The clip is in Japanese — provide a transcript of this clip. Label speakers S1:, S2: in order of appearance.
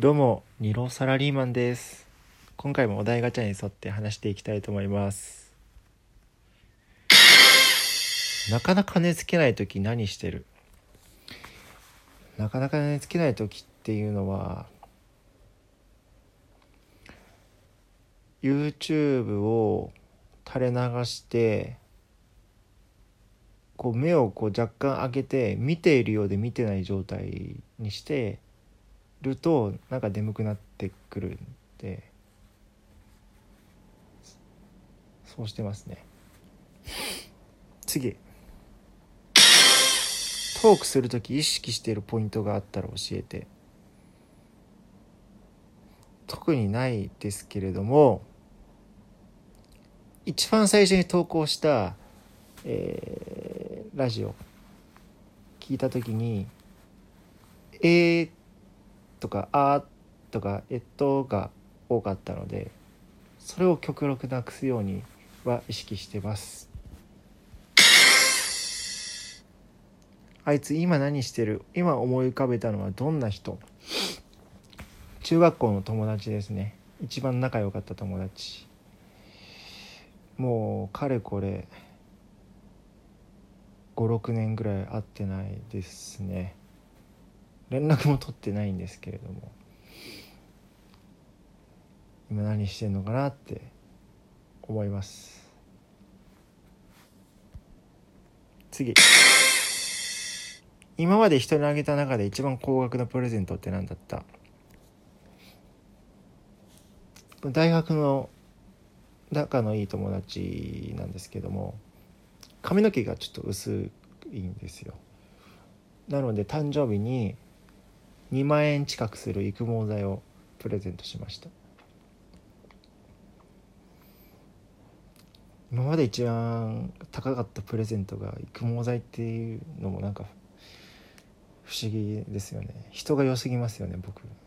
S1: どうも、二浪サラリーマンです。今回もお題ガチャに沿って話していきたいと思います。なかなか寝つけない時何してる？なかなか寝つけない時っていうのは YouTube を垂れ流してこう目をこう若干開けて見ているようで見てない状態にしてるとなんか眠くなってくるんで。そうしてますね。次。トークする時意識しているポイントがあったら教えて。特にないですけれども一番最初に投稿した、えーラジオ。聞いた時に「えー」とか「あ」とか「えっと」が多かったのでそれを極力なくすようには意識してます。あいつ今何してる？今思い浮かべたのはどんな人？中学校の友達ですね。一番仲良かった友達。もうかれこれ56年ぐらい会ってないですね。連絡も取ってないんですけれども今何してんのかなって思います。次。今まで人にあげた中で一番高額なプレゼントって何だった？大学の仲のいい友達なんですけども髪の毛がちょっと薄いんですよ。なので誕生日に2万円近くする育毛剤をプレゼントしました。今まで一番高かったプレゼントが育毛剤っていうのもなんか不思議ですよね。人が良すぎますよね僕。